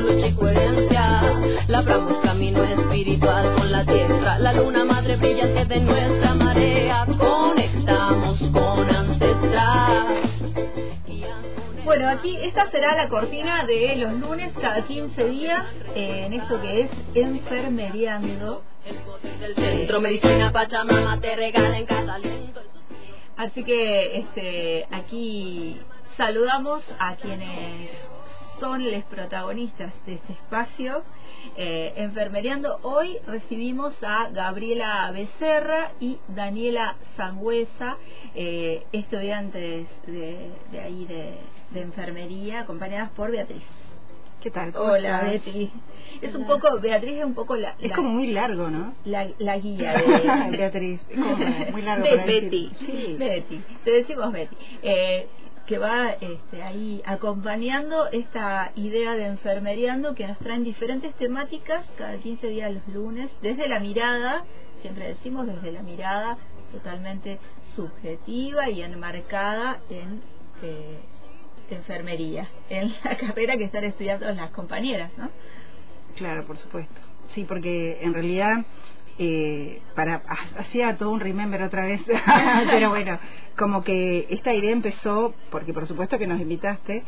lucha y coherencia. Labramos camino espiritual con la tierra, la luna madre brillante de nuestra marea. Conectamos con ancestral. Bueno, aquí esta será la cortina de los lunes cada 15 días eh, en esto que es enfermeriando. Así que este, aquí saludamos a quienes son los protagonistas de este espacio. Eh, enfermeriando, hoy recibimos a Gabriela Becerra y Daniela Sangüesa, eh, estudiantes de, de ahí de, de enfermería, acompañadas por Beatriz. ¿Qué tal? ¿Cómo Hola, estás? Beatriz. Es un poco, Beatriz es un poco la, Es como muy largo, ¿no? la, la guía de Beatriz, es como muy largo. Betty. Sí. Betty, te decimos Betty. Eh, que va este, ahí acompañando esta idea de enfermeriando que nos traen diferentes temáticas cada 15 días los lunes, desde la mirada, siempre decimos desde la mirada totalmente subjetiva y enmarcada en eh, enfermería, en la carrera que están estudiando las compañeras, ¿no? Claro, por supuesto. Sí, porque en realidad eh, para ha- hacía todo un remember otra vez, pero bueno, como que esta idea empezó porque por supuesto que nos invitaste,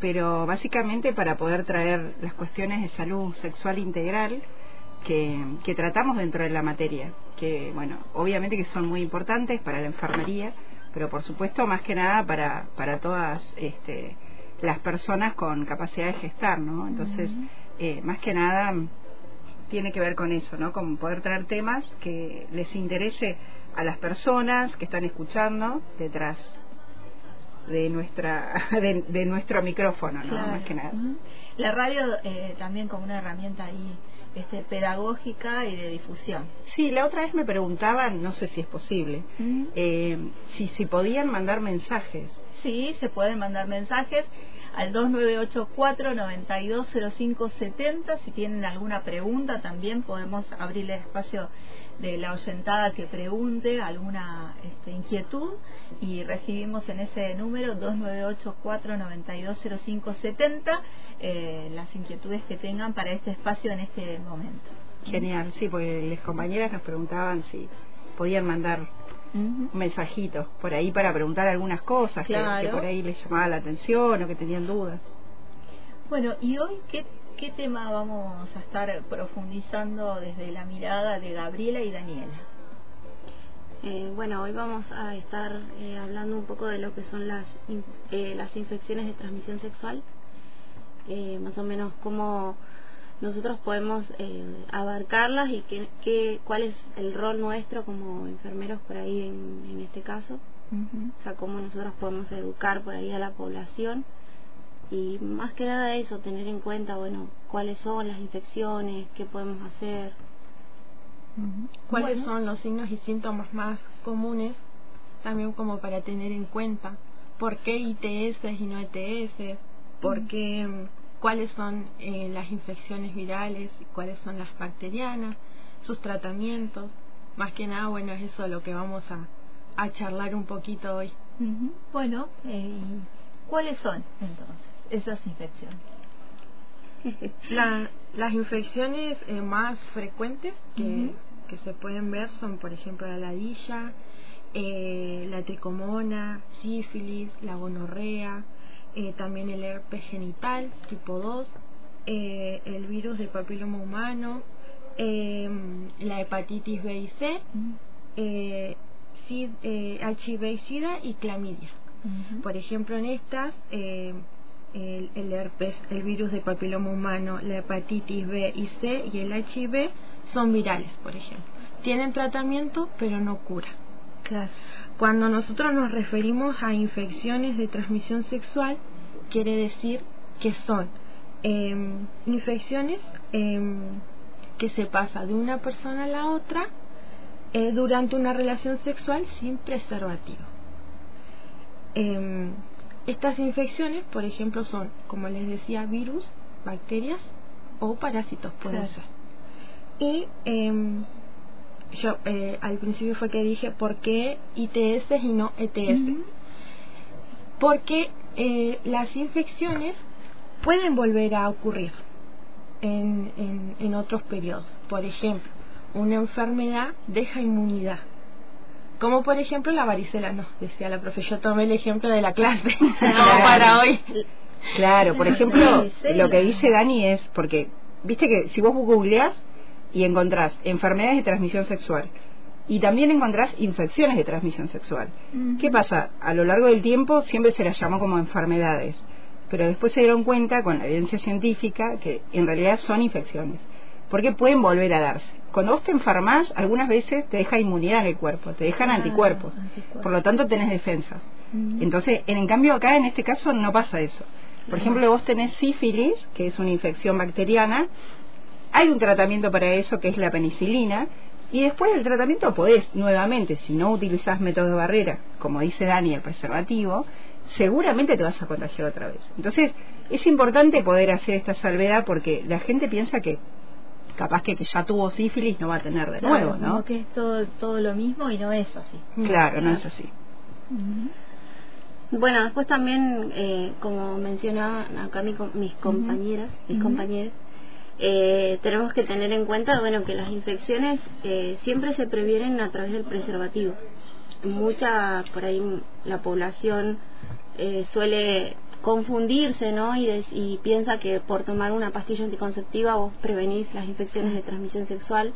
pero básicamente para poder traer las cuestiones de salud sexual integral que, que tratamos dentro de la materia, que bueno, obviamente que son muy importantes para la enfermería, pero por supuesto más que nada para, para todas este, las personas con capacidad de gestar, ¿no? Entonces, eh, más que nada tiene que ver con eso, ¿no? Con poder traer temas que les interese a las personas que están escuchando detrás de nuestra de, de nuestro micrófono, ¿no? Claro. Más que nada. La radio eh, también como una herramienta ahí este, pedagógica y de difusión. Sí, la otra vez me preguntaban, no sé si es posible, eh, si si podían mandar mensajes. Sí, se pueden mandar mensajes al 2984-920570. Si tienen alguna pregunta, también podemos abrirle espacio de la oyentada que pregunte alguna este, inquietud y recibimos en ese número 2984-920570 eh, las inquietudes que tengan para este espacio en este momento. Genial, sí, porque las compañeras nos preguntaban si podían mandar Mensajitos por ahí para preguntar algunas cosas que- por ahí les llamaba la atención o que tenían dudas. Bueno, y hoy, ¿qué, ¿qué tema vamos a estar profundizando desde la mirada de Gabriela y Daniela? Eh, bueno, hoy vamos a estar eh, hablando un poco de lo que son las, in- eh, las infecciones de transmisión sexual, eh, más o menos cómo nosotros podemos eh, abarcarlas y qué, qué, cuál es el rol nuestro como enfermeros por ahí en, en este caso, o sea, cómo nosotros podemos educar por ahí a la población. Y más que nada eso, tener en cuenta, bueno, cuáles son las infecciones, qué podemos hacer. cuáles Bueno. son los signos y síntomas más comunes, también como para tener en cuenta por qué ITS y no ETS, por qué, cuáles son eh, las infecciones virales cuáles son las bacterianas, sus tratamientos. Más que nada, bueno, es eso lo que vamos a, a charlar un poquito hoy. Ujú. Bueno, eh, ¿y ¿cuáles son entonces esas infecciones? La- las infecciones eh, más frecuentes que se pueden ver son, por ejemplo, la ladilla, eh, la tricomona, sífilis, la gonorrea, eh, también el herpes genital tipo 2, eh, el virus del papiloma humano, eh, la hepatitis B y C, SID- eh, HIV y SIDA y clamidia. Por ejemplo, en estas, eh, el, el herpes, el virus de papiloma humano, la hepatitis B y C y el HIV son virales, por ejemplo. Tienen tratamiento, pero no cura. Claro. Cuando nosotros nos referimos a infecciones de transmisión sexual, quiere decir que son em, infecciones em, que se pasa de una persona a la otra eh, durante una relación sexual sin preservativo. Em, estas infecciones, por ejemplo, son, como les decía, virus, bacterias o parásitos pueden Claro. ser. Y yo eh, al principio fue que dije por qué ITS y no ETS. Porque eh, las infecciones pueden volver a ocurrir. en, en, en otros periodos. Por ejemplo, una enfermedad deja inmunidad. Como por ejemplo la varicela, no, decía la profe, yo tomé el ejemplo de la clase, como para hoy. Claro, por ejemplo, lo que dice Dani es, porque, viste que si vos googleás y encontrás enfermedades de transmisión sexual, y también encontrás infecciones de transmisión sexual. ¿Qué pasa? A lo largo del tiempo siempre se las llamó como enfermedades, pero después se dieron cuenta con la evidencia científica que en realidad son infecciones, porque pueden volver a darse. Cuando vos te enfermas, algunas veces te deja inmunidad en el cuerpo, te dejan anticuerpos, por lo tanto tenés defensas. Entonces, en, en cambio acá en este caso no pasa eso. Por ejemplo, vos tenés sífilis, que es una infección bacteriana, hay un tratamiento para eso que es la penicilina, y después del tratamiento podés nuevamente, si no utilizás método de barrera, como dice Dani, el preservativo, seguramente te vas a contagiar otra vez. Entonces, es importante poder hacer esta salvedad porque la gente piensa que capaz que, que ya tuvo sífilis no va a tener de nuevo, ¿no? como que es todo, todo lo mismo y no es así. Claro, no es así. Bueno, después también, eh, como mencionaban acá mi com- mis compañeras, mis compañeros, eh, tenemos que tener en cuenta, bueno, que las infecciones eh, siempre se previenen a través del preservativo. Mucha, por ahí, la población eh, suele confundirse, ¿no? Y, des- y piensa que por tomar una pastilla anticonceptiva vos prevenís las infecciones de transmisión sexual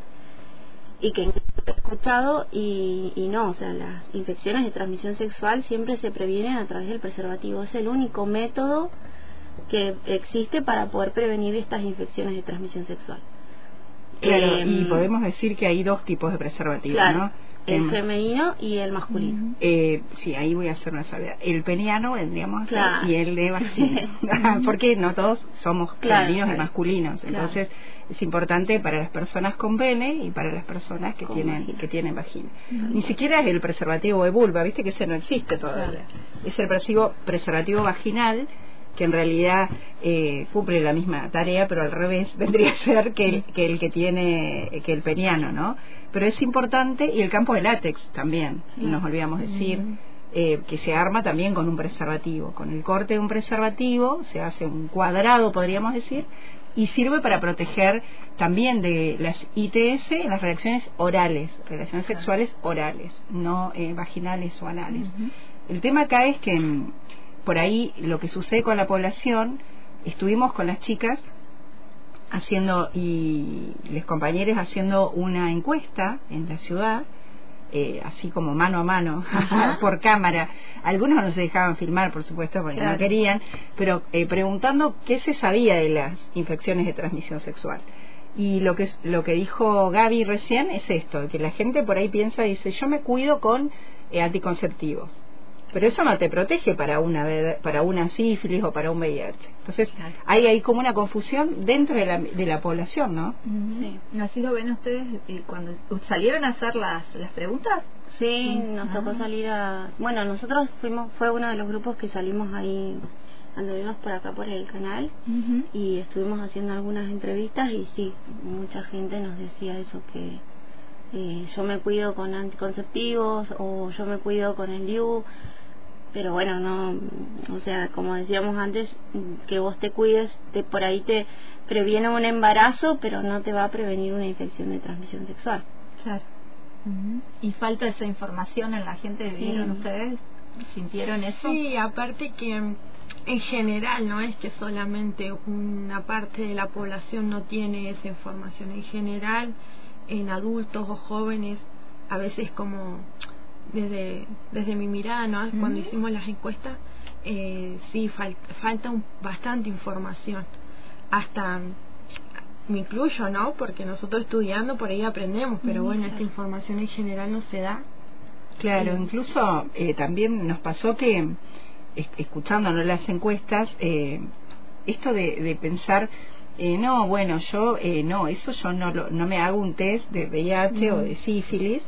y que escuchado y, y no, o sea, las infecciones de transmisión sexual siempre se previenen a través del preservativo. Es el único método que existe para poder prevenir estas infecciones de transmisión sexual. Claro, Eh, y podemos decir que hay dos tipos de preservativos, claro, ¿no? el Em, femenino y el masculino. Eh, sí, ahí voy a hacer una salvedad. El peniano vendríamos Claro. y el de vagina. Porque no todos somos Claro, femeninos y masculinos. Entonces, es importante para las personas con pene y para las personas que Con tienen vagina. que tienen vagina. Ni siquiera es el preservativo de vulva, viste que ese no existe todavía. Es el preservativo, preservativo vaginal que en realidad eh, cumple la misma tarea, pero al revés vendría a ser que el que, el que tiene que el peniano, ¿no? Pero es importante y el campo de látex también, nos olvidamos decir. eh, que se arma también con un preservativo. Con el corte de un preservativo se hace un cuadrado, podríamos decir, y sirve para proteger también de las ITS, las reacciones orales, relaciones sexuales orales, no eh, vaginales o anales. El tema acá es que mm, por ahí lo que sucede con la población, estuvimos con las chicas haciendo y les compañeros haciendo una encuesta en la ciudad eh, así como mano a mano por cámara. Algunos no se dejaban filmar por supuesto porque no querían pero eh, preguntando qué se sabía de las infecciones de transmisión sexual. Y lo que lo que dijo Gaby recién es esto que la gente por ahí piensa dice yo me cuido con eh, anticonceptivos pero eso no te protege para una para una sífilis o para un VIH entonces Claro. hay ahí como una confusión dentro de la, de la población no Sí. Así lo ven ustedes cuando salieron a hacer las, las preguntas. Sí, nos Ah. tocó salir a... Bueno, nosotros fuimos, fue uno de los grupos que salimos ahí, anduvimos por acá por el canal y estuvimos haciendo algunas entrevistas y sí, mucha gente nos decía eso, que eh, yo me cuido con anticonceptivos o yo me cuido con el DIU, pero bueno, no, o sea, como decíamos antes, que vos te cuides, te, por ahí te previene un embarazo, pero no te va a prevenir una infección de transmisión sexual. Claro. Y falta esa información en la gente. Sí. ¿Vieron ustedes? ¿Sintieron eso? Sí, aparte que en general no es que solamente una parte de la población no tiene esa información. En general, en adultos o jóvenes, a veces como desde, desde mi mirada, ¿no? cuando hicimos las encuestas, eh, sí, fal- falta un- bastante información. Hasta me incluyo, ¿no? Porque nosotros estudiando por ahí aprendemos, pero bueno, esta información en general no se da. Claro, Sí. incluso eh, también nos pasó que, es- escuchándonos las encuestas, eh, esto de, de pensar, eh, no, bueno, yo, eh, no, eso yo no, lo- no me hago un test de VIH o de sífilis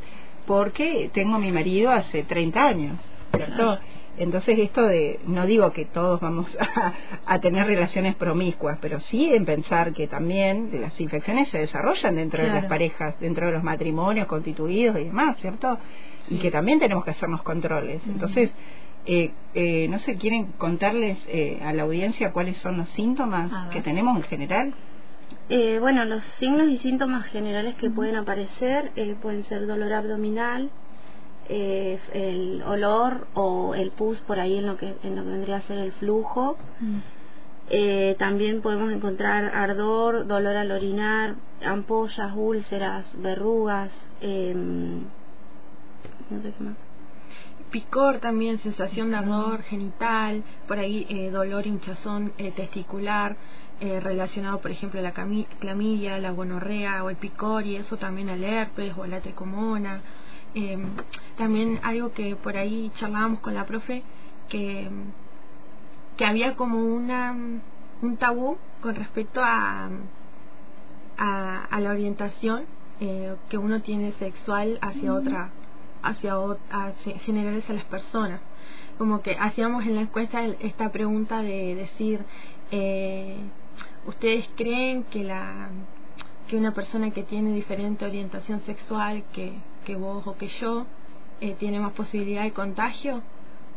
porque tengo a mi marido hace 30 años, ¿cierto? Entonces esto de, no digo que todos vamos a, a tener relaciones promiscuas, pero sí en pensar que también las infecciones se desarrollan dentro de las parejas, dentro de los matrimonios constituidos y demás, ¿cierto? Y que también tenemos que hacernos controles. Entonces, eh, eh, no sé, ¿quieren contarles eh, a la audiencia cuáles son los síntomas que tenemos en general? Eh, bueno, los signos y síntomas generales que pueden aparecer eh, pueden ser dolor abdominal, eh, el olor o el pus por ahí en lo que en lo que vendría a ser el flujo. Eh, también podemos encontrar ardor, dolor al orinar, ampollas, úlceras, verrugas, em, no sé qué más. Picor también, sensación de ardor genital, por ahí eh, dolor, hinchazón eh, testicular, eh, relacionado por ejemplo a la clamidia, la gonorrea o el picor y eso también al herpes o a la tricomona. Eh, también algo que por ahí charlábamos con la profe, que, que había como una, un tabú con respecto a, a, a la orientación eh, que uno tiene sexual hacia otra hacia, hacia generales a las personas. Como que hacíamos en la encuesta esta pregunta de decir eh, ustedes creen que la que una persona que tiene diferente orientación sexual que, que vos o que yo eh, tiene más posibilidad de contagio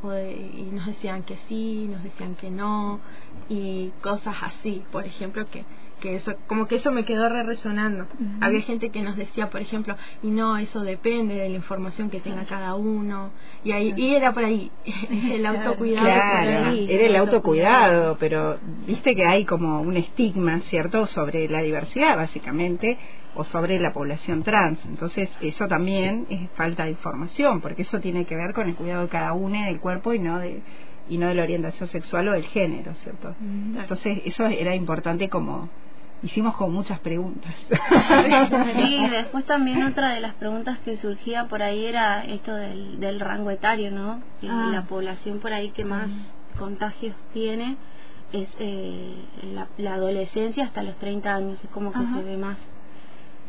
o de- y nos decían que sí, nos decían que no y cosas así, por ejemplo que que eso como que eso me quedó re resonando. Había gente que nos decía, por ejemplo, y no, eso depende de la información que tenga cada uno y ahí y era por ahí el autocuidado Claro, ahí. era el autocuidado, pero viste que hay como un estigma, ¿cierto?, sobre la diversidad, básicamente, o sobre la población trans. Entonces, eso también es falta de información, porque eso tiene que ver con el cuidado de cada uno del cuerpo y no de y no de la orientación sexual o del género, ¿cierto? Entonces, eso era importante como hicimos con muchas preguntas. Sí, después también otra de las preguntas que surgía por ahí era esto del, del rango etario, ¿no? Que Ah. La población por ahí que más contagios tiene es eh, la, la adolescencia hasta los 30 años, es como que Ajá. se ve más.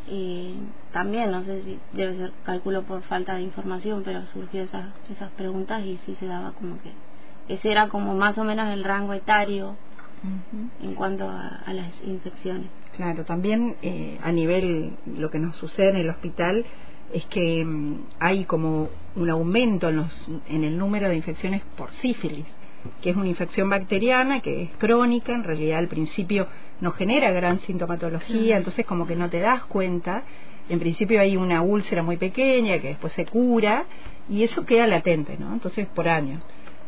Eh, también, no sé si debe ser cálculo por falta de información, pero surgió esas, esas preguntas y sí se daba como que ese era como más o menos el rango etario en cuanto a, a las infecciones. Claro, también eh, a nivel lo que nos sucede en el hospital es que mm, hay como un aumento en, los, en el número de infecciones por sífilis, que es una infección bacteriana que es crónica, en realidad al principio no genera gran sintomatología, entonces como que no te das cuenta. En principio hay una úlcera muy pequeña que después se cura y eso queda latente, ¿no? Entonces por años.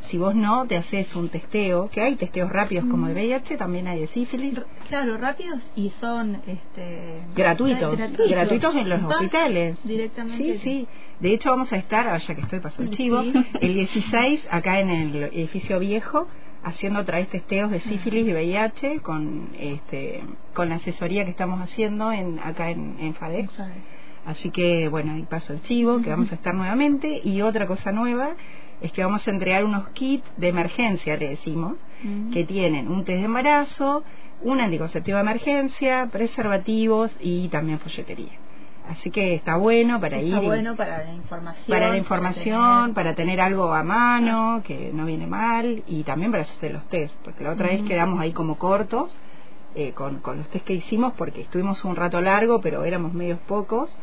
Si vos no te haces un testeo, que hay testeos rápidos como de VIH, también hay de sífilis, Claro, rápidos y son este gratuitos, gratuitos, gratuitos en los hospitales. directamente. Sí, sí. De hecho, vamos a estar, ah, ya que estoy paso el chivo, Sí. el 16 acá en el edificio viejo haciendo otra vez testeos de sífilis y VIH con este con la asesoría que estamos haciendo en acá en, en FADEX. Así que, bueno, ahí paso el chivo, que vamos a estar nuevamente. Y otra cosa nueva es que vamos a entregar unos kits de emergencia, le decimos, que tienen un test de embarazo, un anticonceptivo de emergencia, preservativos y también folletería. Así que está bueno para Está ir. bueno para la información. para la para información, tener- para tener algo a mano, que no viene mal, y también para hacer los test, porque la otra vez quedamos ahí como cortos eh, con, con los test que hicimos, porque estuvimos un rato largo, pero éramos medios pocos,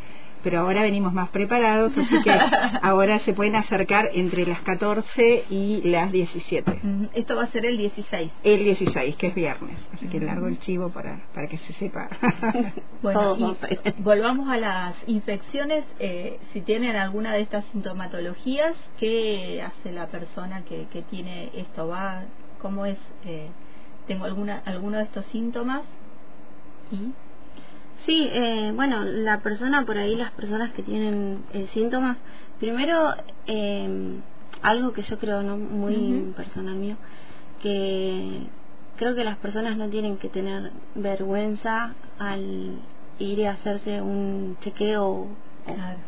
pero ahora venimos más preparados, así que ahora se pueden acercar entre las 14 y las 17. Mm, Esto va a ser el 16. El 16, que es viernes, así que largo el chivo para, para que se sepa. Bueno, y volvamos a las infecciones. eh, si tienen alguna de estas sintomatologías, ¿qué hace la persona que, que tiene esto? ¿Va? ¿Cómo es? Eh, ¿Tengo alguna alguno de estos síntomas? ¿Y? Sí, eh, bueno, la persona por ahí, las personas que tienen eh, síntomas, primero, eh, algo que yo creo no muy personal mío, que creo que las personas no tienen que tener vergüenza al ir a hacerse un chequeo, o, Claro.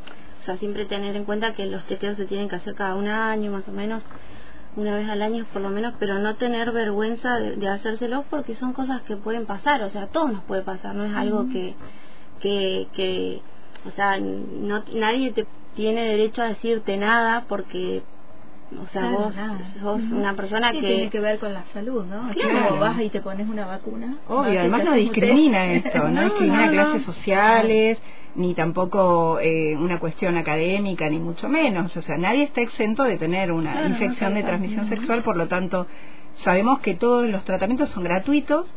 o sea, siempre tener en cuenta que los chequeos se tienen que hacer cada un año más o menos, una vez al año por lo menos, pero no tener vergüenza de, de hacérselos porque son cosas que pueden pasar, o sea, a todos nos puede pasar, no es algo que, que, que, o sea, no, nadie te tiene derecho a decirte nada porque, o sea, Claro, vos nada. sos Ujú. una persona Sí, que... tiene que ver con la salud, ¿no? Claro. como vas y te pones una vacuna. Obvio, además no discrimina esto, no, No, discrimina no, clases no. sociales, ni tampoco eh, una cuestión académica, ni mucho menos. O sea, nadie está exento de tener una Claro, no, infección de transmisión sexual, por lo tanto, sabemos que todos los tratamientos son gratuitos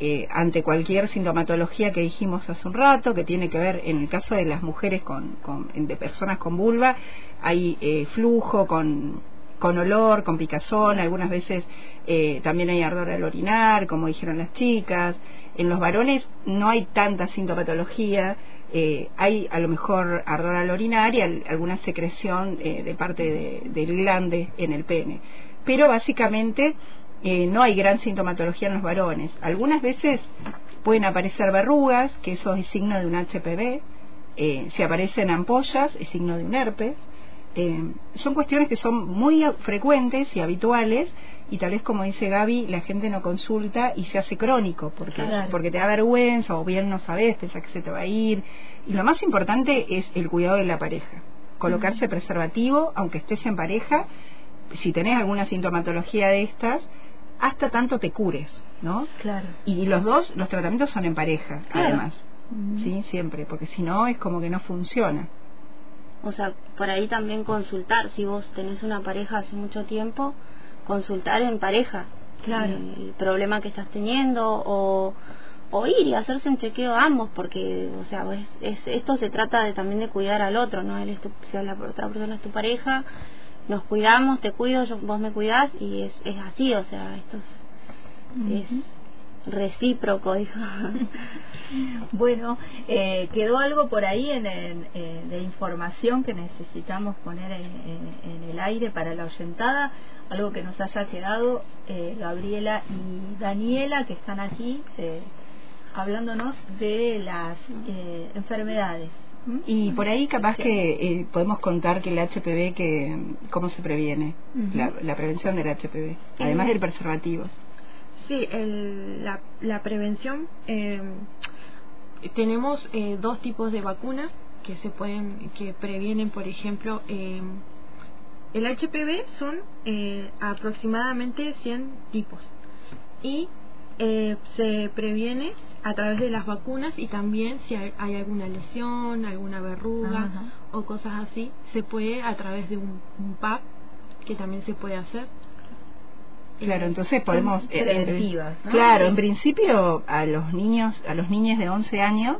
eh, ante cualquier sintomatología que dijimos hace un rato, que tiene que ver, en el caso de las mujeres con, con de personas con vulva, hay eh, flujo con, con olor, con picazón, algunas veces eh, también hay ardor al orinar, como dijeron las chicas. En los varones no hay tanta sintomatología, eh, hay a lo mejor ardor al orinar y alguna secreción de parte del glande en el pene. Pero básicamente eh, no hay gran sintomatología en los varones. Algunas veces pueden aparecer verrugas, que eso es signo de un HPV. si aparecen ampollas, es signo de un herpes. son cuestiones que son muy frecuentes y habituales y tal vez como dice Gaby, la gente no consulta y se hace crónico porque, porque te da vergüenza o bien no sabes, pensás que se te va a ir. Y lo más importante es el cuidado de la pareja. Colocarse preservativo, aunque estés en pareja, si tenés alguna sintomatología de estas, hasta tanto te cures, ¿no? Claro. Y los dos, los tratamientos son en pareja, además. Sí, siempre, porque si no es como que no funciona. O sea, por ahí también consultar, si vos tenés una pareja hace mucho tiempo, consultar en pareja claro. el problema que estás teniendo o, o ir y hacerse un chequeo a ambos porque o sea es, esto se trata de también de cuidar al otro no él es tu, si la otra persona es tu pareja nos cuidamos te cuido yo, vos me cuidás y es, es así o sea esto es, recíproco dijo. Bueno eh, quedó algo por ahí en, eh, de información que necesitamos poner en, en el aire para la oyentada algo que nos haya quedado, eh, Gabriela y Daniela, que están aquí eh, hablándonos de las eh, enfermedades. Y por ahí capaz que podemos contar que el HPV, que cómo se previene, la, prevención del HPV, además del preservativo. Sí, la, la prevención, tenemos dos tipos de vacunas que se pueden, que previenen, por ejemplo, el HPV son eh, aproximadamente 100 tipos y eh, se previene a través de las vacunas y también si hay, alguna lesión, alguna verruga o cosas así, se puede a través de un, PAP que también se puede hacer. Claro, eh, entonces podemos... preventivas, Claro, en principio a los niños, a los niños de 11 años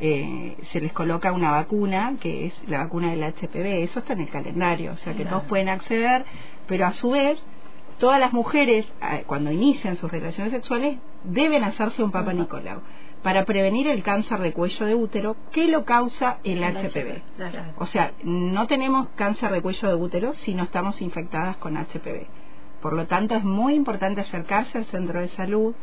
eh, se les coloca una vacuna, que es la vacuna del HPV, eso está en el calendario, o sea que todos pueden acceder, pero a su vez, todas las mujeres, eh, cuando inician sus relaciones sexuales, deben hacerse un Papa Nicolau para prevenir el cáncer de cuello de útero que lo causa el, HPV. O sea, no tenemos cáncer de cuello de útero si no estamos infectadas con HPV. Por lo tanto, es muy importante acercarse al centro de salud,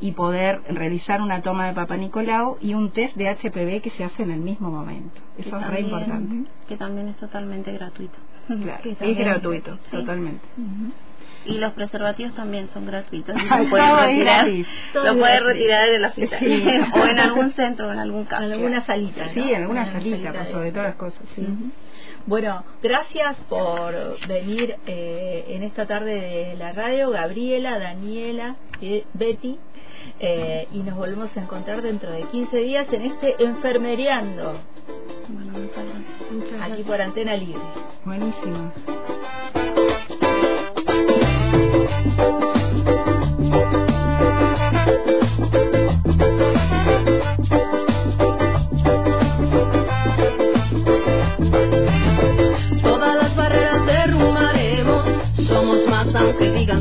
y poder realizar una toma de Papa Nicolau y un test de HPV que se hace en el mismo momento. Eso es re importante. Que también es totalmente gratuito. Claro, es gratuito, totalmente. Y los preservativos también son gratuitos. Lo puedes retirar, lo retirar de la hospital. o en algún centro, en algún caso. En alguna salita. Sí, en alguna salita, por sobre todas las cosas. Sí. Bueno, gracias por venir eh, en esta tarde de la radio, Gabriela, Daniela, y Betty. Eh, y nos volvemos a encontrar dentro de 15 días en este Enfermeriando. Bueno, muchas gracias. Aquí por Antena Libre. Buenísimo.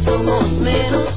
Somos menos,